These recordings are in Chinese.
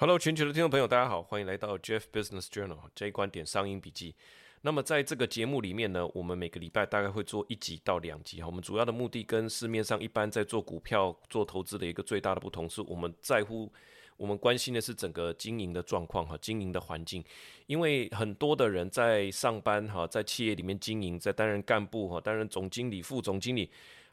Hello，全球的听众朋友，大家好，欢迎来到 Jeff Business Journal 这一观点商音笔记。那么在这个节目里面呢，我们每个礼拜大概会做一集到两集哈。我们主要的目的跟市面上一般在做股票做投资的一个最大的不同是，我们在乎我们关心的是整个经营的状况哈，经营的环境。因为很多的人在上班哈，在企业里面经营，在担任干部哈，担任总经理、副总经理。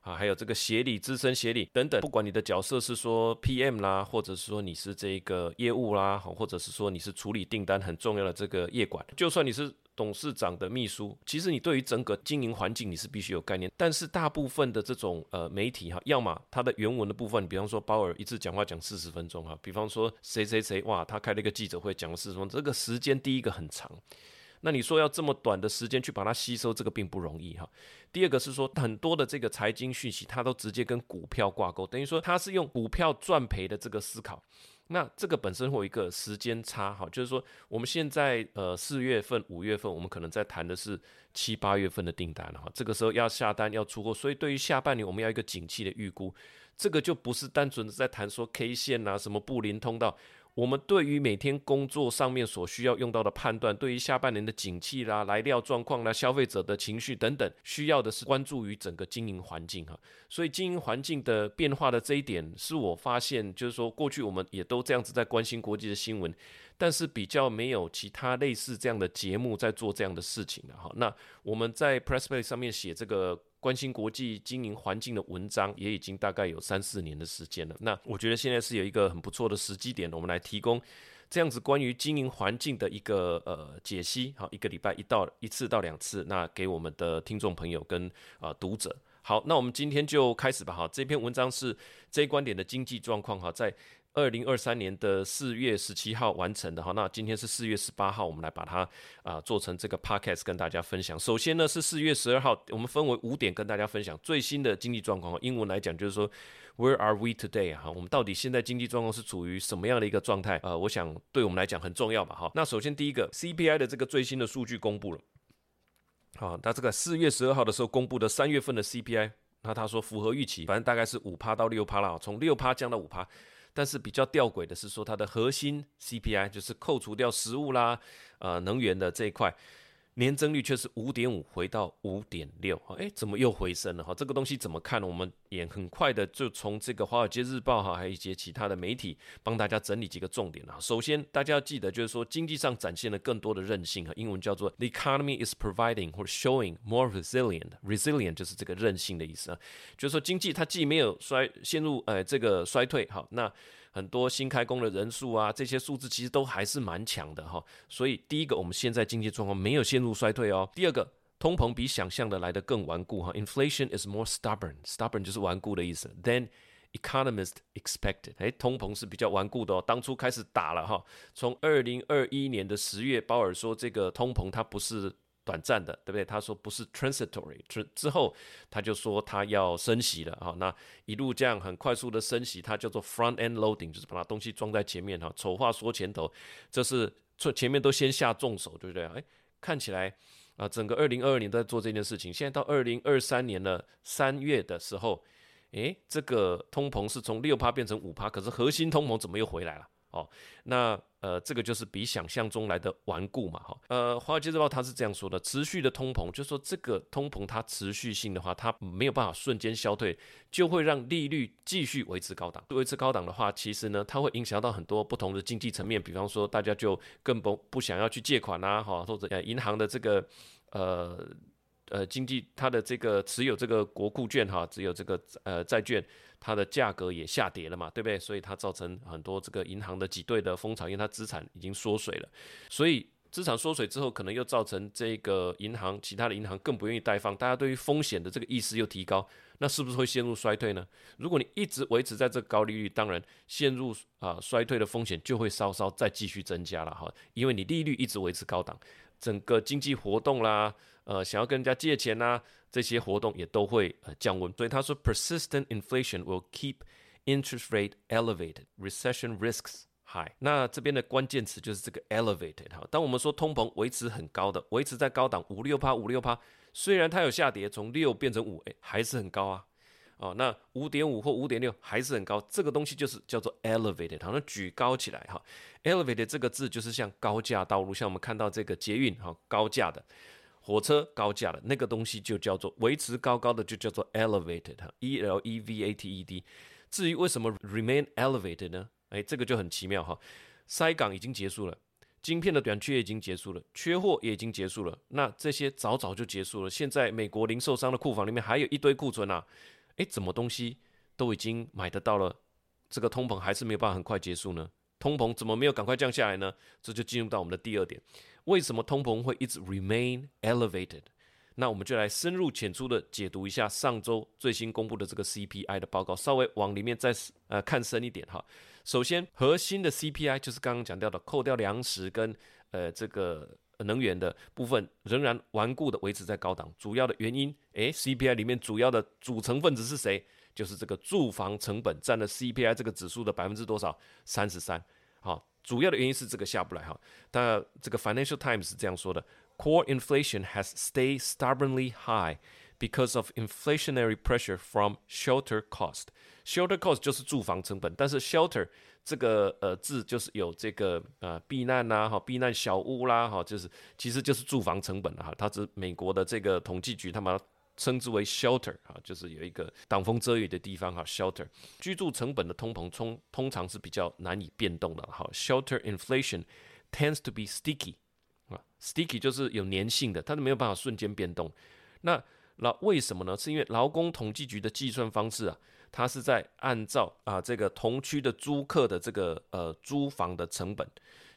啊，还有这个协理、资深协理等等，不管你的角色是说 PM 啦，或者是说你是这个业务啦，或者是说你是处理订单很重要的这个业管，就算你是董事长的秘书，其实你对于整个经营环境你是必须有概念。但是大部分的这种呃媒体哈，要么它的原文的部分，比方说鲍尔一次讲话讲四十分钟哈，比方说谁谁谁哇，他开了一个记者会讲了四十分钟，这个时间第一个很长。那你说要这么短的时间去把它吸收，这个并不容易哈。第二个是说，很多的这个财经讯息，它都直接跟股票挂钩，等于说它是用股票赚赔的这个思考。那这个本身会有一个时间差哈，就是说我们现在呃四月份、五月份，我们可能在谈的是七八月份的订单了哈。这个时候要下单要出货，所以对于下半年我们要一个景气的预估，这个就不是单纯的在谈说 K 线啊什么布林通道。我们对于每天工作上面所需要用到的判断，对于下半年的景气啦、来料状况啦、消费者的情绪等等，需要的是关注于整个经营环境哈。所以经营环境的变化的这一点，是我发现，就是说过去我们也都这样子在关心国际的新闻，但是比较没有其他类似这样的节目在做这样的事情的哈。那我们在 Pressplay 上面写这个。关心国际经营环境的文章也已经大概有三四年的时间了。那我觉得现在是有一个很不错的时机点，我们来提供这样子关于经营环境的一个呃解析。好，一个礼拜一到一次到两次，那给我们的听众朋友跟啊读者。好，那我们今天就开始吧。哈，这篇文章是这一观点的经济状况。哈，在。二零二三年的四月十七号完成的哈，那今天是四月十八号，我们来把它啊做成这个 podcast 跟大家分享。首先呢是四月十二号，我们分为五点跟大家分享最新的经济状况。英文来讲就是说，Where are we today 哈？我们到底现在经济状况是处于什么样的一个状态？呃，我想对我们来讲很重要吧。哈，那首先第一个 CPI 的这个最新的数据公布了。好，那这个四月十二号的时候公布的三月份的 CPI，那他说符合预期，反正大概是五趴到六趴了，从六趴降到五趴。但是比较吊诡的是说，它的核心 CPI 就是扣除掉食物啦、呃能源的这一块。年增率却是五点五，回到五点六，哈，哎，怎么又回升了？哈，这个东西怎么看呢？我们也很快的就从这个《华尔街日报》哈，还有一些其他的媒体帮大家整理几个重点啊。首先，大家要记得，就是说经济上展现了更多的韧性，哈，英文叫做 “the economy is providing” 或者 “showing more resilient”。resilient 就是这个韧性的意思啊，就是说经济它既没有衰陷入呃这个衰退，好，那。很多新开工的人数啊，这些数字其实都还是蛮强的哈。所以第一个，我们现在经济状况没有陷入衰退哦。第二个，通膨比想象的来的更顽固哈。Inflation is more stubborn，stubborn 就是顽固的意思。Then economists expected，哎，通膨是比较顽固的哦。当初开始打了哈，从二零二一年的十月，鲍尔说这个通膨它不是。短暂的，对不对？他说不是 transitory，之之后他就说他要升息了啊。那一路这样很快速的升息，它叫做 front end loading，就是把它东西装在前面哈。丑话说前头，这是前前面都先下重手，对不对？哎，看起来啊，整个二零二二年都在做这件事情。现在到二零二三年的，三月的时候，哎，这个通膨是从六趴变成五趴，可是核心通膨怎么又回来了？哦，那呃，这个就是比想象中来的顽固嘛，哈。呃，华尔街日报它是这样说的：持续的通膨，就是说这个通膨它持续性的话，它没有办法瞬间消退，就会让利率继续维持高档。维持高档的话，其实呢，它会影响到很多不同的经济层面，比方说大家就更不不想要去借款啦，哈，或者呃银行的这个呃。呃，经济它的这个持有这个国库券哈，只有这个呃债券，它的价格也下跌了嘛，对不对？所以它造成很多这个银行的挤兑的风潮，因为它资产已经缩水了。所以资产缩水之后，可能又造成这个银行其他的银行更不愿意贷放，大家对于风险的这个意识又提高，那是不是会陷入衰退呢？如果你一直维持在这高利率，当然陷入啊衰退的风险就会稍稍再继续增加了哈，因为你利率一直维持高档。整个经济活动啦，呃，想要跟人家借钱呐，这些活动也都会呃降温。所以他说，persistent inflation will keep interest rate elevated, recession risks high。那这边的关键词就是这个 elevated 哈。当我们说通膨维持很高的，维持在高档五六趴五六趴，虽然它有下跌，从六变成五，哎，还是很高啊。哦，那五点五或五点六还是很高，这个东西就是叫做 elevated，好那举高起来哈。elevated 这个字就是像高架道路，像我们看到这个捷运哈，高架的火车高架的那个东西就叫做维持高高的，就叫做 elevated 哈，e l e v a t e d。至于为什么 remain elevated 呢？哎，这个就很奇妙哈。塞港已经结束了，晶片的短缺已经结束了，缺货也已经结束了，那这些早早就结束了。现在美国零售商的库房里面还有一堆库存啊。哎，怎么东西都已经买得到了，这个通膨还是没有办法很快结束呢？通膨怎么没有赶快降下来呢？这就进入到我们的第二点，为什么通膨会一直 remain elevated？那我们就来深入浅出的解读一下上周最新公布的这个 CPI 的报告，稍微往里面再呃看深一点哈。首先，核心的 CPI 就是刚刚讲到的，扣掉粮食跟呃这个。能源的部分仍然顽固的维持在高档，主要的原因，诶 c p i 里面主要的组成分子是谁？就是这个住房成本占了 CPI 这个指数的百分之多少？三十三。好，主要的原因是这个下不来哈。当然这个 Financial Times 是这样说的：Core inflation has stayed stubbornly high because of inflationary pressure from shelter cost. Shelter cost 就是住房成本，但是 shelter 这个呃字就是有这个呃避难呐，哈避难小屋啦，哈就是其实就是住房成本哈，它是美国的这个统计局，他们称之为 shelter 啊，就是有一个挡风遮雨的地方哈，shelter 居住成本的通膨通通常是比较难以变动的哈，shelter inflation tends to be sticky 啊，sticky 就是有粘性的，它是没有办法瞬间变动。那那为什么呢？是因为劳工统计局的计算方式啊。它是在按照啊这个同区的租客的这个呃租房的成本，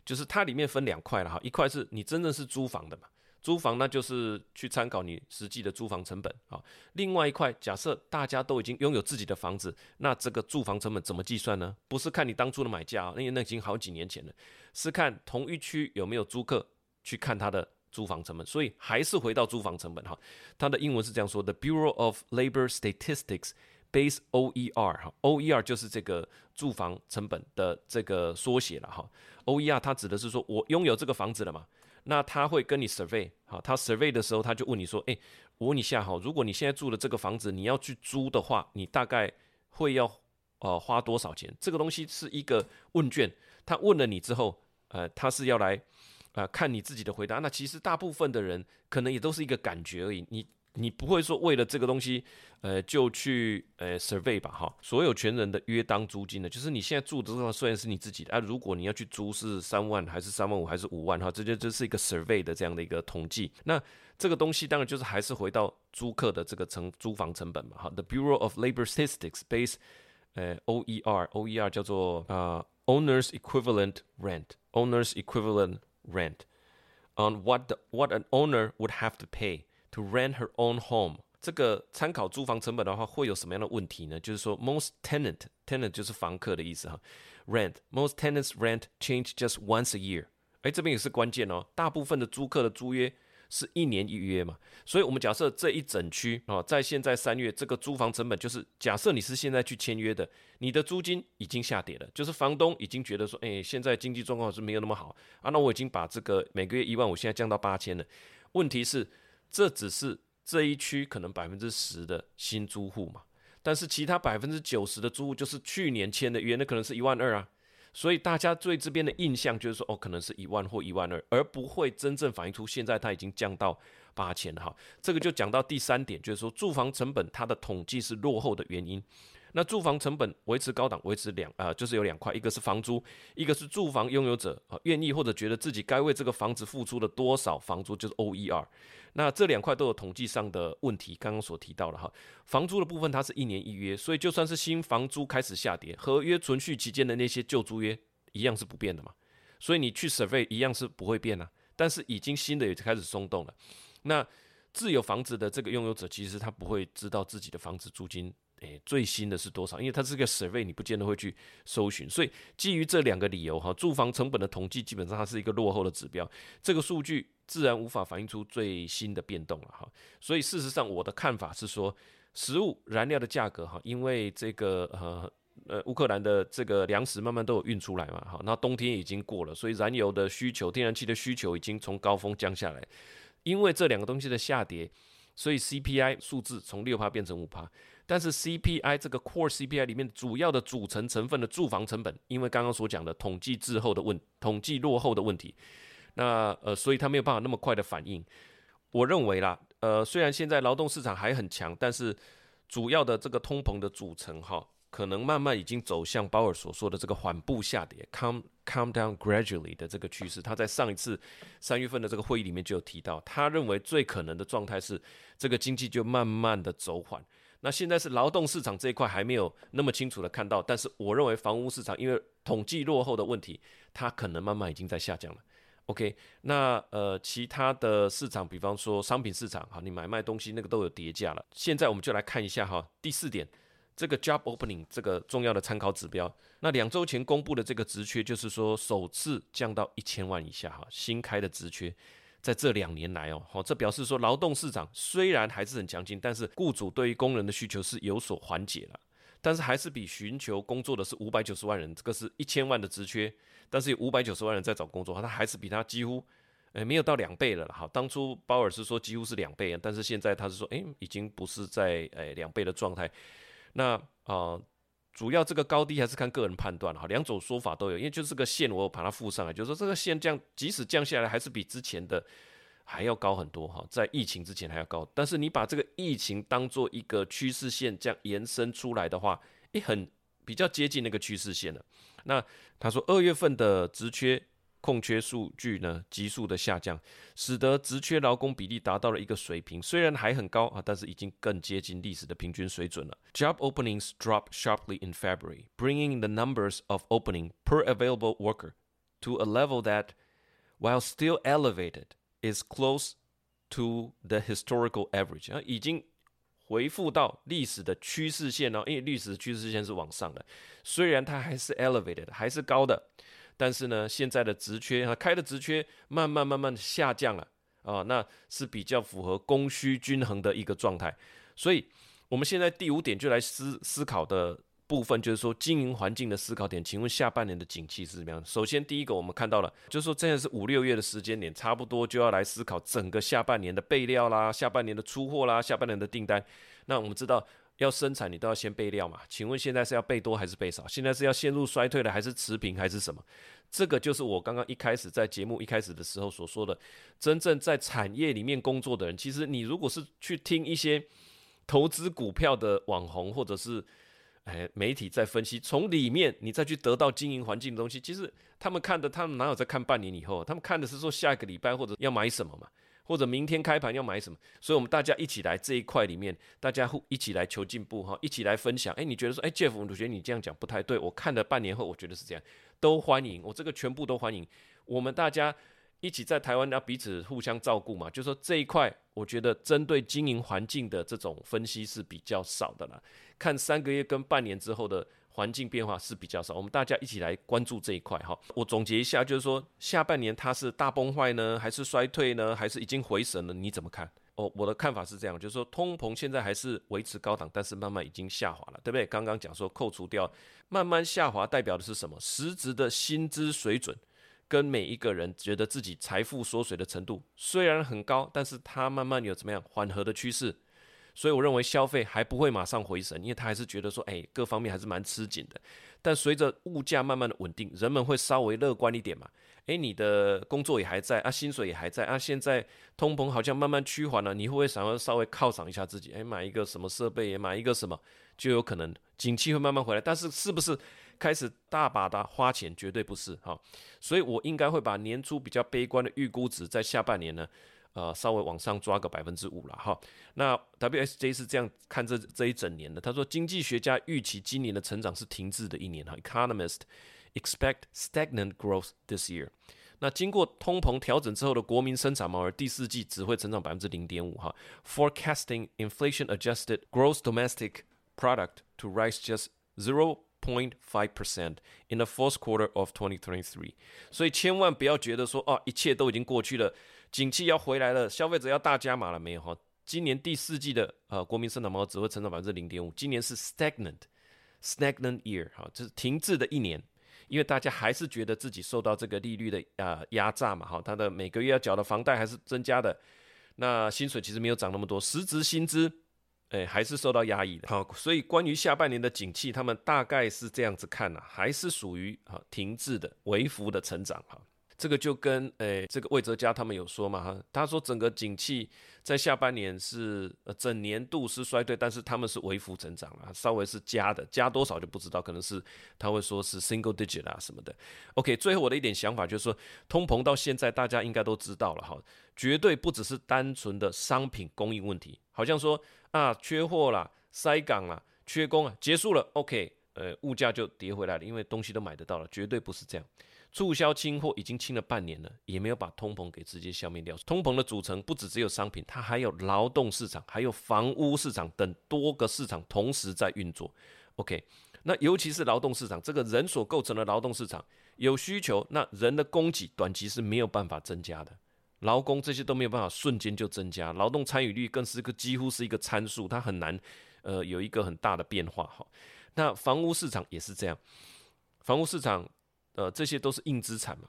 就是它里面分两块了哈，一块是你真正是租房的嘛，租房那就是去参考你实际的租房成本啊。另外一块，假设大家都已经拥有自己的房子，那这个住房成本怎么计算呢？不是看你当初的买价，因为那已经好几年前了，是看同一区有没有租客去看他的租房成本，所以还是回到租房成本哈。它的英文是这样说的：Bureau of Labor Statistics。Base OER 哈，OER 就是这个住房成本的这个缩写了哈。OER 它指的是说我拥有这个房子了嘛，那他会跟你 survey 好，他 survey 的时候他就问你说，哎，我问你下哈，如果你现在住的这个房子你要去租的话，你大概会要呃花多少钱？这个东西是一个问卷，他问了你之后，呃，他是要来呃看你自己的回答。那其实大部分的人可能也都是一个感觉而已，你。你不会说为了这个东西，呃，就去呃 survey 吧，哈，所有权人的约当租金呢，就是你现在住的地方虽然是你自己的，啊，如果你要去租是三万还是三万五还是五万，哈，这就这是一个 survey 的这样的一个统计。那这个东西当然就是还是回到租客的这个成租房成本嘛，哈。The Bureau of Labor Statistics base 呃 OER，OER 叫做啊 Owners Equivalent Rent，Owners Equivalent Rent on what the, what an owner would have to pay。To rent her own home，这个参考租房成本的话，会有什么样的问题呢？就是说，most tenant，tenant 就是房客的意思哈。Rent，most tenants rent change just once a year。哎，这边也是关键哦。大部分的租客的租约是一年一约嘛，所以我们假设这一整区啊，在现在三月这个租房成本，就是假设你是现在去签约的，你的租金已经下跌了，就是房东已经觉得说，哎，现在经济状况是没有那么好啊，那我已经把这个每个月一万，五现在降到八千了。问题是。这只是这一区可能百分之十的新租户嘛，但是其他百分之九十的租户就是去年签的约，那可能是一万二啊，所以大家对这边的印象就是说，哦，可能是一万或一万二，而不会真正反映出现在它已经降到八千哈。这个就讲到第三点，就是说住房成本它的统计是落后的原因。那住房成本维持高档，维持两啊，就是有两块，一个是房租，一个是住房拥有者啊愿意或者觉得自己该为这个房子付出了多少房租，就是 OER。那这两块都有统计上的问题，刚刚所提到了哈，房租的部分它是一年一约，所以就算是新房租开始下跌，合约存续期间的那些旧租约一样是不变的嘛，所以你去 survey 一样是不会变啊，但是已经新的也开始松动了。那自有房子的这个拥有者，其实他不会知道自己的房子租金。诶，最新的是多少？因为它是个 survey，你不见得会去搜寻。所以基于这两个理由，哈，住房成本的统计基本上它是一个落后的指标，这个数据自然无法反映出最新的变动了，哈。所以事实上，我的看法是说，食物燃料的价格，哈，因为这个呃呃乌克兰的这个粮食慢慢都有运出来嘛，哈，那冬天已经过了，所以燃油的需求、天然气的需求已经从高峰降下来。因为这两个东西的下跌，所以 CPI 数字从六趴变成五趴。但是 CPI 这个 Core CPI 里面主要的组成成分的住房成本，因为刚刚所讲的统计滞后的问统计落后的问题，那呃，所以它没有办法那么快的反应。我认为啦，呃，虽然现在劳动市场还很强，但是主要的这个通膨的组成哈。可能慢慢已经走向鲍尔所说的这个缓步下跌 （come come down gradually） 的这个趋势。他在上一次三月份的这个会议里面就有提到，他认为最可能的状态是这个经济就慢慢的走缓。那现在是劳动市场这一块还没有那么清楚的看到，但是我认为房屋市场因为统计落后的问题，它可能慢慢已经在下降了。OK，那呃其他的市场，比方说商品市场，哈，你买卖东西那个都有叠价了。现在我们就来看一下哈，第四点。这个 job opening 这个重要的参考指标，那两周前公布的这个职缺，就是说首次降到一千万以下哈，新开的职缺，在这两年来哦，好，这表示说劳动市场虽然还是很强劲，但是雇主对于工人的需求是有所缓解了，但是还是比寻求工作的是五百九十万人，这个是一千万的职缺，但是有五百九十万人在找工作，他还是比他几乎，诶没有到两倍了哈，当初鲍尔是说几乎是两倍，但是现在他是说，诶已经不是在诶两倍的状态。那啊，主要这个高低还是看个人判断哈，两种说法都有，因为就是这个线，我把它附上来，就是说这个线降，即使降下来，还是比之前的还要高很多哈，在疫情之前还要高。但是你把这个疫情当做一个趋势线这样延伸出来的话，也，很比较接近那个趋势线了。那他说二月份的职缺。空缺数据呢急速的下降，使得职缺劳工比例达到了一个水平，虽然还很高啊，但是已经更接近历史的平均水准了。Job openings dropped sharply in February, bringing the numbers of opening per available worker to a level that, while still elevated, is close to the historical average 啊，已经回复到历史的趋势线哦，因为历史趋势线是往上的，虽然它还是 elevated，还是高的。但是呢，现在的职缺啊，开的职缺慢慢慢慢下降了啊，那是比较符合供需均衡的一个状态。所以，我们现在第五点就来思思考的部分，就是说经营环境的思考点。请问下半年的景气是怎么样？首先，第一个我们看到了，就是说现在是五六月的时间点，差不多就要来思考整个下半年的备料啦，下半年的出货啦，下半年的订单。那我们知道。要生产，你都要先备料嘛？请问现在是要备多还是备少？现在是要陷入衰退了，还是持平，还是什么？这个就是我刚刚一开始在节目一开始的时候所说的，真正在产业里面工作的人，其实你如果是去听一些投资股票的网红，或者是哎媒体在分析，从里面你再去得到经营环境的东西，其实他们看的，他们哪有在看半年以后？他们看的是说下一个礼拜或者要买什么嘛？或者明天开盘要买什么？所以，我们大家一起来这一块里面，大家互一起来求进步哈，一起来分享。哎，你觉得说，哎，Jeff，我觉得你这样讲不太对。我看了半年后，我觉得是这样，都欢迎。我这个全部都欢迎。我们大家一起在台湾要彼此互相照顾嘛。就说这一块，我觉得针对经营环境的这种分析是比较少的啦。看三个月跟半年之后的。环境变化是比较少，我们大家一起来关注这一块哈。我总结一下，就是说下半年它是大崩坏呢，还是衰退呢，还是已经回神了？你怎么看？哦，我的看法是这样，就是说通膨现在还是维持高档，但是慢慢已经下滑了，对不对？刚刚讲说扣除掉慢慢下滑，代表的是什么？实质的薪资水准跟每一个人觉得自己财富缩水的程度虽然很高，但是它慢慢有怎么样缓和的趋势。所以我认为消费还不会马上回神，因为他还是觉得说，哎，各方面还是蛮吃紧的。但随着物价慢慢的稳定，人们会稍微乐观一点嘛。哎，你的工作也还在啊，薪水也还在啊，现在通膨好像慢慢趋缓了，你会不会想要稍微犒赏一下自己？哎，买一个什么设备，买一个什么，就有可能景气会慢慢回来。但是是不是开始大把的花钱？绝对不是哈。所以我应该会把年初比较悲观的预估值在下半年呢。呃，稍微往上抓个百分之五了哈。那 WSJ 是这样看这这一整年的，他说经济学家预期今年的成长是停滞的一年哈。Economists expect stagnant growth this year。那经过通膨调整之后的国民生产毛额第四季只会成长百分之零点五哈。Forecasting inflation-adjusted gross domestic product to rise just zero point five percent in the fourth quarter of twenty twenty three。所以千万不要觉得说哦，一切都已经过去了。景气要回来了，消费者要大加码了没有哈？今年第四季的呃国民生产毛只会成长百分之零点五，今年是 stagnant，stagnant year 哈，就是停滞的一年，因为大家还是觉得自己受到这个利率的啊压榨嘛哈，他的每个月要缴的房贷还是增加的，那薪水其实没有涨那么多，实质薪资哎，还是受到压抑的。好，所以关于下半年的景气，他们大概是这样子看呐，还是属于啊停滞的、微幅的成长哈。这个就跟诶，这个魏哲家他们有说嘛哈，他说整个景气在下半年是呃整年度是衰退，但是他们是微幅增长啊，稍微是加的，加多少就不知道，可能是他会说是 single digit 啊什么的。OK，最后我的一点想法就是说，通膨到现在大家应该都知道了哈，绝对不只是单纯的商品供应问题，好像说啊缺货啦、塞港啦、缺工啊，结束了，OK，呃物价就跌回来了，因为东西都买得到了，绝对不是这样。促销清货已经清了半年了，也没有把通膨给直接消灭掉。通膨的组成不只只有商品，它还有劳动市场，还有房屋市场等多个市场同时在运作。OK，那尤其是劳动市场，这个人所构成的劳动市场有需求，那人的供给短期是没有办法增加的，劳工这些都没有办法瞬间就增加，劳动参与率更是个几乎是一个参数，它很难呃有一个很大的变化哈。那房屋市场也是这样，房屋市场。呃，这些都是硬资产嘛。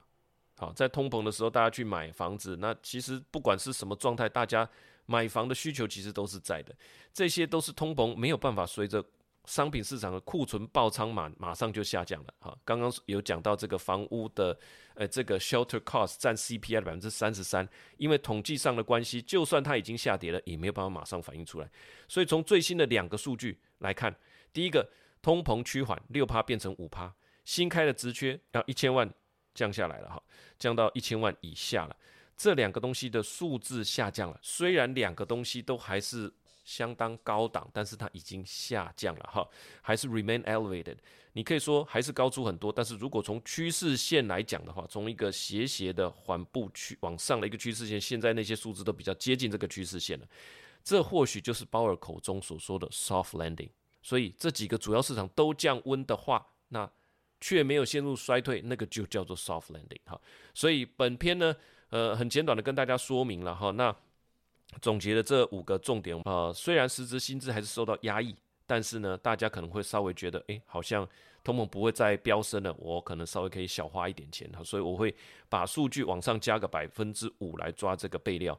好，在通膨的时候，大家去买房子，那其实不管是什么状态，大家买房的需求其实都是在的。这些都是通膨没有办法随着商品市场的库存爆仓马马上就下降了。哈，刚刚有讲到这个房屋的呃这个 shelter cost 占 CPI 的百分之三十三，因为统计上的关系，就算它已经下跌了，也没有办法马上反映出来。所以从最新的两个数据来看，第一个通膨趋缓，六趴变成五趴。新开的职缺要一千万降下来了哈，降到一千万以下了。这两个东西的数字下降了，虽然两个东西都还是相当高档，但是它已经下降了哈，还是 remain elevated。你可以说还是高出很多，但是如果从趋势线来讲的话，从一个斜斜的缓步去往上的一个趋势线，现在那些数字都比较接近这个趋势线了。这或许就是鲍尔口中所说的 soft landing。所以这几个主要市场都降温的话，那却没有陷入衰退，那个就叫做 soft landing 哈。所以本篇呢，呃，很简短的跟大家说明了哈。那总结的这五个重点啊，虽然实质薪资还是受到压抑，但是呢，大家可能会稍微觉得，哎，好像通膨不会再飙升了，我可能稍微可以小花一点钱哈。所以我会把数据往上加个百分之五来抓这个备料。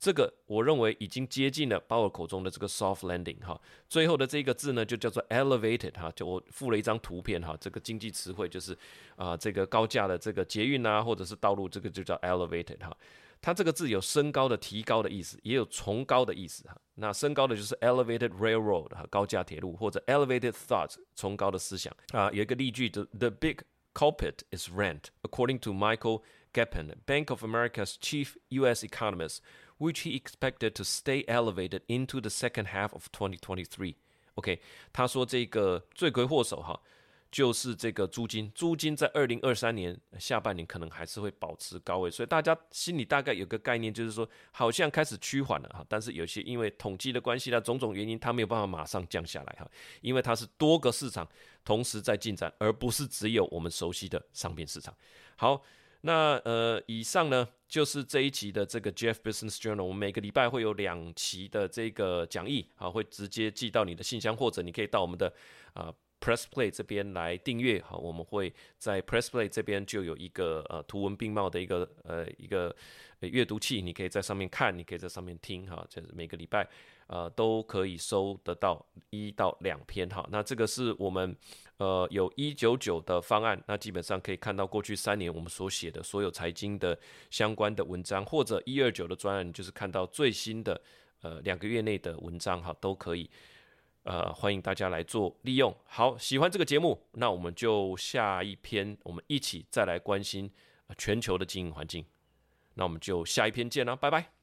这个我认为已经接近了鲍尔口中的这个 soft landing 哈，最后的这个字呢就叫做 elevated 哈，就我附了一张图片哈，这个经济词汇就是啊这个高架的这个捷运啊或者是道路，这个就叫 elevated 哈，它这个字有升高的、提高的意思，也有崇高的意思哈。那升高的就是 elevated railroad 哈，高架铁路或者 elevated thought 崇高的思想啊。有一个例句的 the big culprit is rent according to Michael Gepin Bank of America's chief U.S. economist. Which he expected to stay elevated into the second half of 2023. OK，他说这个罪魁祸首哈，就是这个租金，租金在二零二三年下半年可能还是会保持高位，所以大家心里大概有个概念，就是说好像开始趋缓了哈，但是有些因为统计的关系呢，种种原因，它没有办法马上降下来哈，因为它是多个市场同时在进展，而不是只有我们熟悉的商品市场。好。那呃，以上呢就是这一集的这个 Jeff Business Journal。我们每个礼拜会有两期的这个讲义，啊，会直接寄到你的信箱，或者你可以到我们的啊 Press Play 这边来订阅。好，我们会在 Press Play 这边就有一个呃图文并茂的一个呃一个阅读器，你可以在上面看，你可以在上面听。哈，就是每个礼拜。呃，都可以收得到一到两篇哈。那这个是我们呃有一九九的方案，那基本上可以看到过去三年我们所写的所有财经的相关的文章，或者一二九的专案，就是看到最新的呃两个月内的文章哈，都可以呃欢迎大家来做利用。好，喜欢这个节目，那我们就下一篇，我们一起再来关心全球的经营环境。那我们就下一篇见了，拜拜。